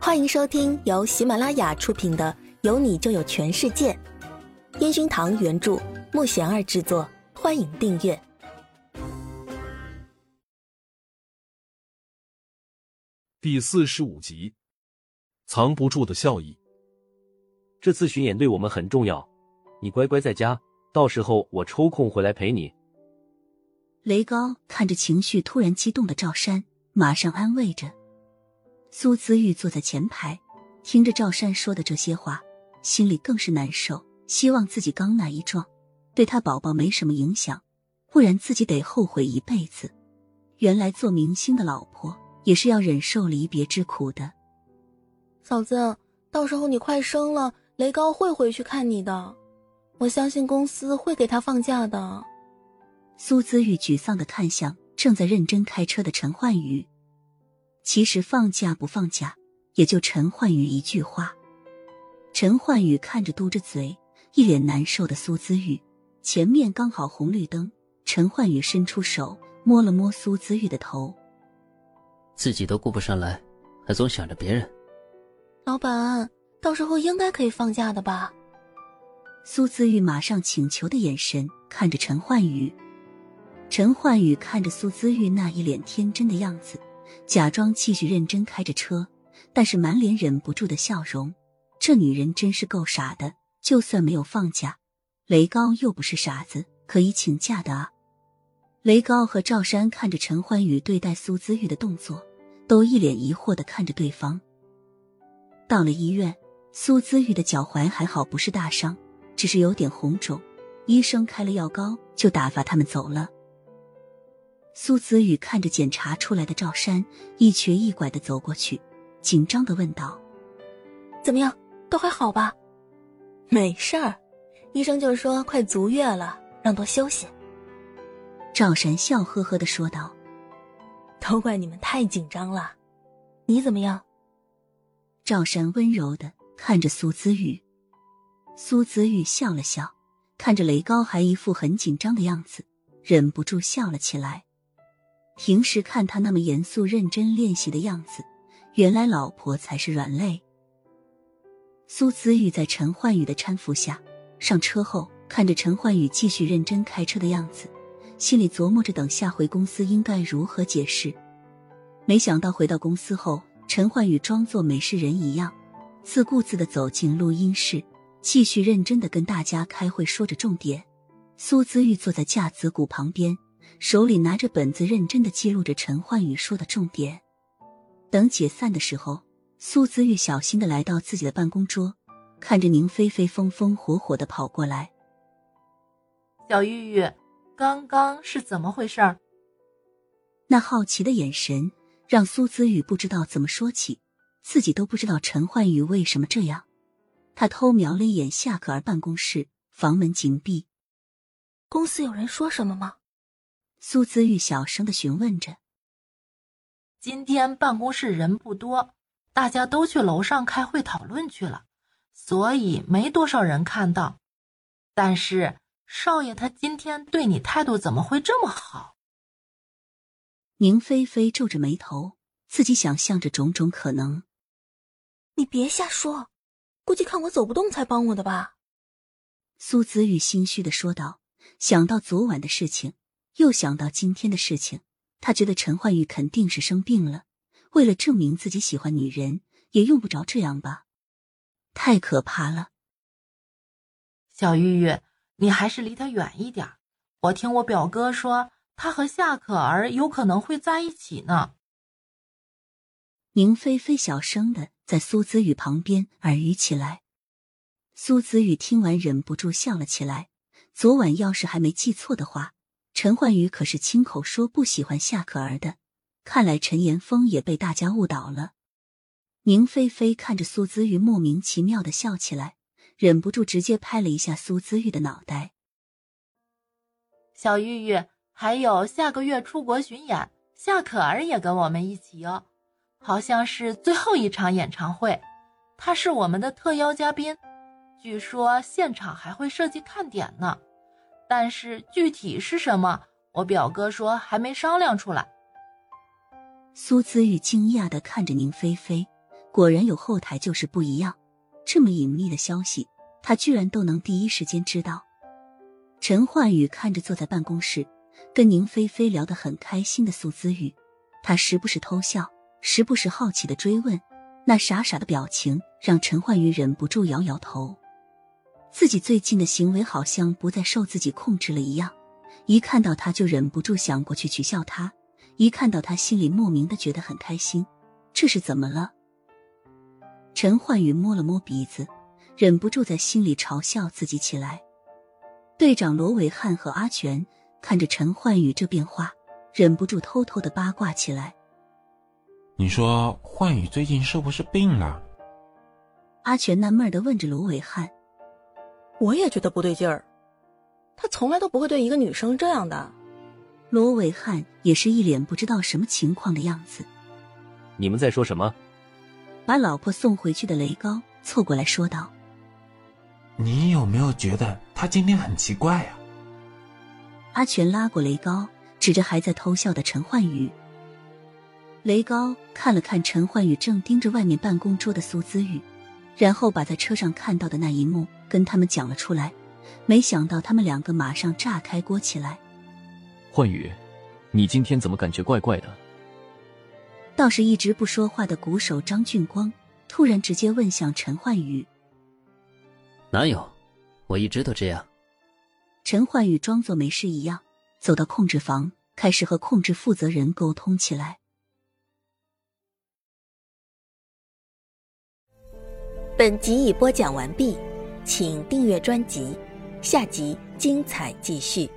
欢迎收听由喜马拉雅出品的《有你就有全世界》，烟熏堂原著，木贤儿制作。欢迎订阅第四十五集。藏不住的笑意。这次巡演对我们很重要，你乖乖在家，到时候我抽空回来陪你。雷高看着情绪突然激动的赵山，马上安慰着。苏姿玉坐在前排，听着赵山说的这些话，心里更是难受。希望自己刚那一撞，对他宝宝没什么影响，不然自己得后悔一辈子。原来做明星的老婆也是要忍受离别之苦的。嫂子，到时候你快生了，雷高会回去看你的，我相信公司会给他放假的。苏姿玉沮丧的看向正在认真开车的陈焕宇。其实放假不放假，也就陈焕宇一句话。陈焕宇看着嘟着嘴、一脸难受的苏姿玉，前面刚好红绿灯。陈焕宇伸出手摸了摸苏姿玉的头，自己都顾不上来，还总想着别人。老板，到时候应该可以放假的吧？苏姿玉马上请求的眼神看着陈焕宇。陈焕宇看着苏姿玉那一脸天真的样子。假装继续认真开着车，但是满脸忍不住的笑容。这女人真是够傻的，就算没有放假，雷高又不是傻子，可以请假的啊。雷高和赵山看着陈欢宇对待苏姿玉的动作，都一脸疑惑的看着对方。到了医院，苏姿玉的脚踝还好不是大伤，只是有点红肿，医生开了药膏就打发他们走了。苏子宇看着检查出来的赵山，一瘸一拐的走过去，紧张的问道：“怎么样，都还好吧？”“没事儿，医生就说快足月了，让多休息。”赵山笑呵呵的说道：“都怪你们太紧张了，你怎么样？”赵山温柔的看着苏子宇，苏子宇笑了笑，看着雷高还一副很紧张的样子，忍不住笑了起来。平时看他那么严肃认真练习的样子，原来老婆才是软肋。苏子玉在陈焕宇的搀扶下上车后，看着陈焕宇继续认真开车的样子，心里琢磨着等下回公司应该如何解释。没想到回到公司后，陈焕宇装作没事人一样，自顾自的走进录音室，继续认真的跟大家开会，说着重点。苏子玉坐在架子鼓旁边。手里拿着本子，认真的记录着陈焕宇说的重点。等解散的时候，苏子玉小心的来到自己的办公桌，看着宁菲菲风风火火的跑过来。小玉玉，刚刚是怎么回事？那好奇的眼神让苏子玉不知道怎么说起，自己都不知道陈焕宇为什么这样。他偷瞄了一眼夏可儿办公室，房门紧闭。公司有人说什么吗？苏子玉小声的询问着：“今天办公室人不多，大家都去楼上开会讨论去了，所以没多少人看到。但是少爷他今天对你态度怎么会这么好？”宁菲菲皱着眉头，自己想象着种种可能。你别瞎说，估计看我走不动才帮我的吧？”苏子玉心虚的说道，想到昨晚的事情。又想到今天的事情，他觉得陈焕玉肯定是生病了。为了证明自己喜欢女人，也用不着这样吧？太可怕了！小玉玉，你还是离他远一点。我听我表哥说，他和夏可儿有可能会在一起呢。宁菲菲小声的在苏子宇旁边耳语起来。苏子宇听完忍不住笑了起来。昨晚要是还没记错的话。陈焕宇可是亲口说不喜欢夏可儿的，看来陈岩峰也被大家误导了。宁菲菲看着苏姿玉莫名其妙的笑起来，忍不住直接拍了一下苏姿玉的脑袋。小玉玉，还有下个月出国巡演，夏可儿也跟我们一起哟，好像是最后一场演唱会，她是我们的特邀嘉宾，据说现场还会设计看点呢。但是具体是什么，我表哥说还没商量出来。苏姿玉惊讶的看着宁菲菲，果然有后台就是不一样，这么隐秘的消息，他居然都能第一时间知道。陈焕宇看着坐在办公室跟宁菲菲聊得很开心的苏姿玉，他时不时偷笑，时不时好奇的追问，那傻傻的表情让陈焕宇忍不住摇摇头。自己最近的行为好像不再受自己控制了一样，一看到他就忍不住想过去取笑他，一看到他心里莫名的觉得很开心，这是怎么了？陈焕宇摸了摸鼻子，忍不住在心里嘲笑自己起来。队长罗伟汉和阿全看着陈焕宇这变化，忍不住偷偷的八卦起来。你说焕宇最近是不是病了？阿全纳闷的问着罗伟汉。我也觉得不对劲儿，他从来都不会对一个女生这样的。罗伟汉也是一脸不知道什么情况的样子。你们在说什么？把老婆送回去的雷高凑过来说道：“你有没有觉得他今天很奇怪呀？”阿全拉过雷高，指着还在偷笑的陈焕宇。雷高看了看陈焕宇正盯着外面办公桌的苏姿玉，然后把在车上看到的那一幕。跟他们讲了出来，没想到他们两个马上炸开锅起来。焕宇，你今天怎么感觉怪怪的？倒是一直不说话的鼓手张俊光突然直接问向陈焕宇：“哪有？我一直都这样。”陈焕宇装作没事一样，走到控制房，开始和控制负责人沟通起来。本集已播讲完毕。请订阅专辑，下集精彩继续。